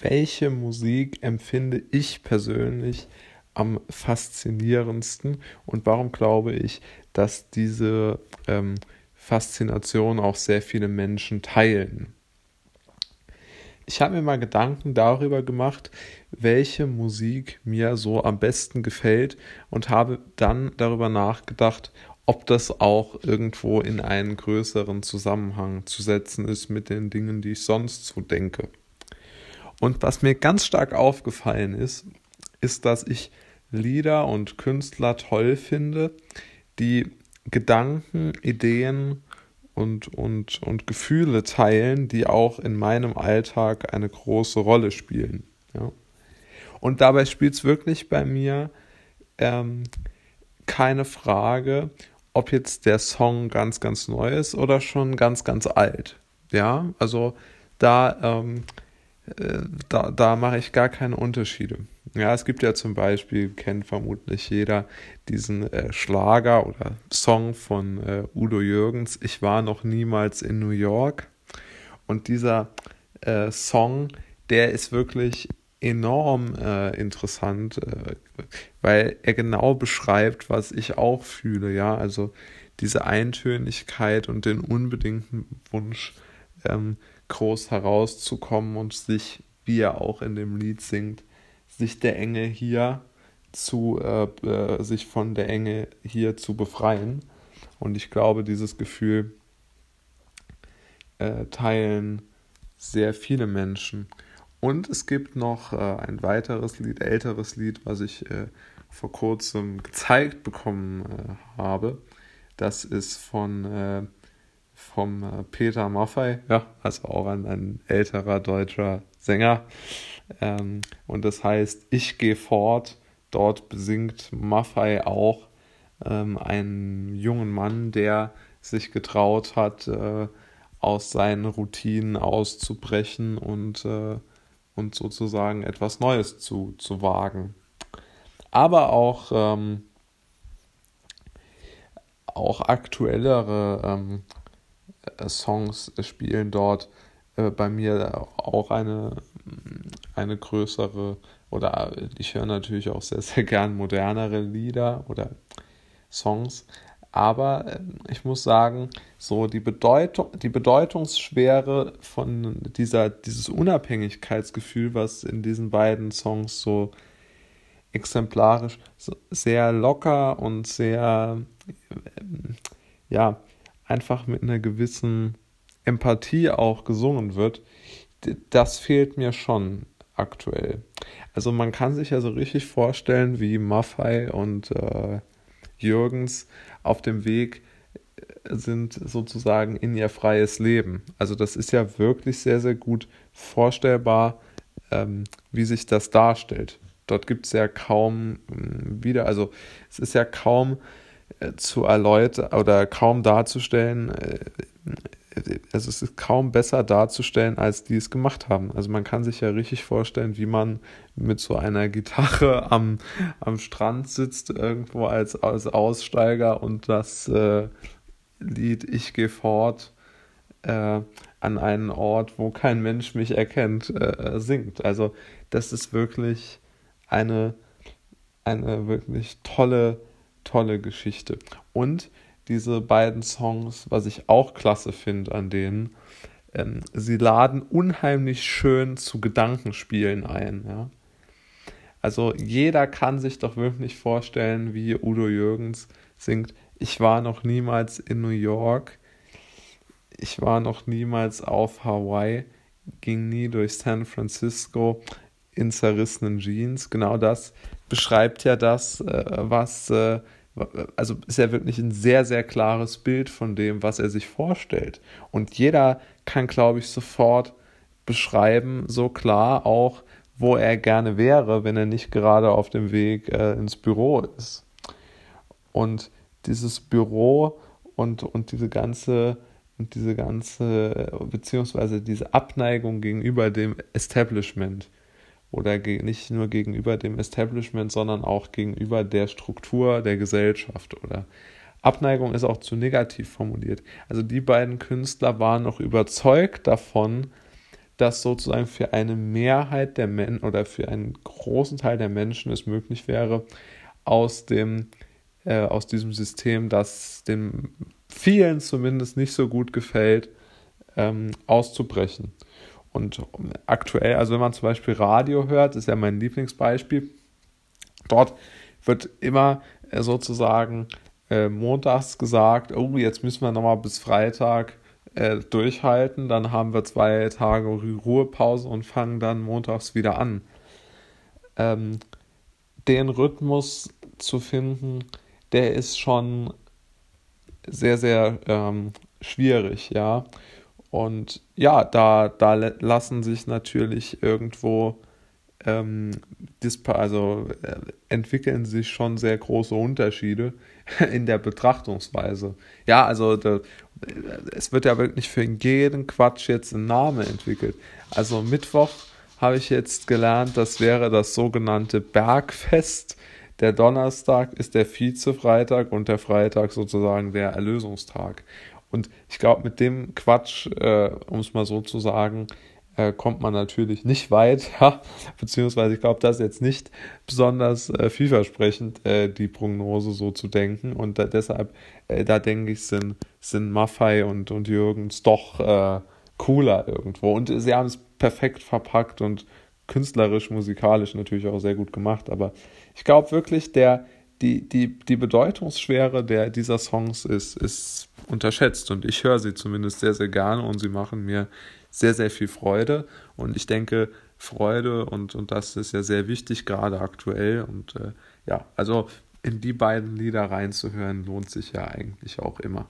welche Musik empfinde ich persönlich am faszinierendsten und warum glaube ich, dass diese ähm, Faszination auch sehr viele Menschen teilen. Ich habe mir mal Gedanken darüber gemacht, welche Musik mir so am besten gefällt und habe dann darüber nachgedacht, ob das auch irgendwo in einen größeren Zusammenhang zu setzen ist mit den Dingen, die ich sonst so denke. Und was mir ganz stark aufgefallen ist, ist, dass ich Lieder und Künstler toll finde, die Gedanken, Ideen und, und, und Gefühle teilen, die auch in meinem Alltag eine große Rolle spielen. Ja. Und dabei spielt es wirklich bei mir ähm, keine Frage, ob jetzt der Song ganz, ganz neu ist oder schon ganz, ganz alt. Ja, also da, ähm, äh, da, da mache ich gar keine Unterschiede. Ja, es gibt ja zum Beispiel, kennt vermutlich jeder, diesen äh, Schlager oder Song von äh, Udo Jürgens, Ich war noch niemals in New York. Und dieser äh, Song, der ist wirklich enorm äh, interessant, äh, weil er genau beschreibt, was ich auch fühle. Ja, also diese Eintönigkeit und den unbedingten Wunsch, ähm, groß herauszukommen und sich, wie er auch in dem Lied singt, sich der Enge hier zu, äh, äh, sich von der Enge hier zu befreien. Und ich glaube, dieses Gefühl äh, teilen sehr viele Menschen. Und es gibt noch äh, ein weiteres Lied, älteres Lied, was ich äh, vor kurzem gezeigt bekommen äh, habe. Das ist von vom Peter Maffei, ja, also auch ein, ein älterer deutscher Sänger. Ähm, und das heißt, ich gehe fort. Dort besingt Maffei auch ähm, einen jungen Mann, der sich getraut hat, äh, aus seinen Routinen auszubrechen und, äh, und sozusagen etwas Neues zu, zu wagen. Aber auch, ähm, auch aktuellere ähm, Songs spielen dort äh, bei mir auch eine eine größere oder ich höre natürlich auch sehr, sehr gern modernere Lieder oder Songs. Aber ähm, ich muss sagen, so die Bedeutung, die Bedeutungsschwere von dieser, dieses Unabhängigkeitsgefühl, was in diesen beiden Songs so exemplarisch, sehr locker und sehr, ja, einfach mit einer gewissen Empathie auch gesungen wird, das fehlt mir schon aktuell. Also man kann sich ja so richtig vorstellen, wie Maffei und äh, Jürgens auf dem Weg äh, sind sozusagen in ihr freies Leben. Also das ist ja wirklich sehr, sehr gut vorstellbar, ähm, wie sich das darstellt. Dort gibt es ja kaum wieder, also es ist ja kaum zu erläutern oder kaum darzustellen, äh, also es ist kaum besser darzustellen, als die es gemacht haben. Also man kann sich ja richtig vorstellen, wie man mit so einer Gitarre am, am Strand sitzt, irgendwo als, als Aussteiger und das äh, Lied Ich gehe fort äh, an einen Ort, wo kein Mensch mich erkennt, äh, singt. Also das ist wirklich eine, eine wirklich tolle, tolle Geschichte. Und diese beiden Songs, was ich auch klasse finde an denen. Ähm, sie laden unheimlich schön zu Gedankenspielen ein. Ja? Also jeder kann sich doch wirklich vorstellen, wie Udo Jürgens singt, ich war noch niemals in New York, ich war noch niemals auf Hawaii, ging nie durch San Francisco in zerrissenen Jeans. Genau das beschreibt ja das, äh, was äh, also ist ja wirklich ein sehr, sehr klares Bild von dem, was er sich vorstellt. Und jeder kann, glaube ich, sofort beschreiben, so klar auch, wo er gerne wäre, wenn er nicht gerade auf dem Weg äh, ins Büro ist. Und dieses Büro und, und diese ganze und diese ganze, beziehungsweise diese Abneigung gegenüber dem Establishment, oder nicht nur gegenüber dem Establishment, sondern auch gegenüber der Struktur der Gesellschaft oder Abneigung ist auch zu negativ formuliert. Also die beiden Künstler waren noch überzeugt davon, dass sozusagen für eine Mehrheit der Menschen oder für einen großen Teil der Menschen es möglich wäre, aus dem äh, aus diesem System, das den vielen zumindest nicht so gut gefällt, ähm, auszubrechen. Und aktuell, also wenn man zum Beispiel Radio hört, ist ja mein Lieblingsbeispiel, dort wird immer äh, sozusagen äh, montags gesagt, oh, jetzt müssen wir nochmal bis Freitag äh, durchhalten, dann haben wir zwei Tage Ruhepause und fangen dann montags wieder an. Ähm, den Rhythmus zu finden, der ist schon sehr, sehr ähm, schwierig, ja. Und ja, da, da lassen sich natürlich irgendwo ähm, also äh, entwickeln sich schon sehr große Unterschiede in der Betrachtungsweise. Ja, also da, es wird ja wirklich für jeden Quatsch jetzt ein Name entwickelt. Also Mittwoch habe ich jetzt gelernt, das wäre das sogenannte Bergfest. Der Donnerstag ist der Vizefreitag und der Freitag sozusagen der Erlösungstag. Und ich glaube, mit dem Quatsch, äh, um es mal so zu sagen, äh, kommt man natürlich nicht weit, ja? beziehungsweise ich glaube, das ist jetzt nicht besonders äh, vielversprechend, äh, die Prognose so zu denken. Und da, deshalb, äh, da denke ich, sind, sind Maffei und, und Jürgens doch äh, cooler irgendwo. Und sie haben es perfekt verpackt und künstlerisch, musikalisch natürlich auch sehr gut gemacht. Aber ich glaube wirklich, der, die, die, die Bedeutungsschwere der, dieser Songs ist, ist unterschätzt. Und ich höre sie zumindest sehr, sehr gerne und sie machen mir sehr, sehr viel Freude. Und ich denke, Freude und, und das ist ja sehr wichtig, gerade aktuell. Und äh, ja, also in die beiden Lieder reinzuhören lohnt sich ja eigentlich auch immer.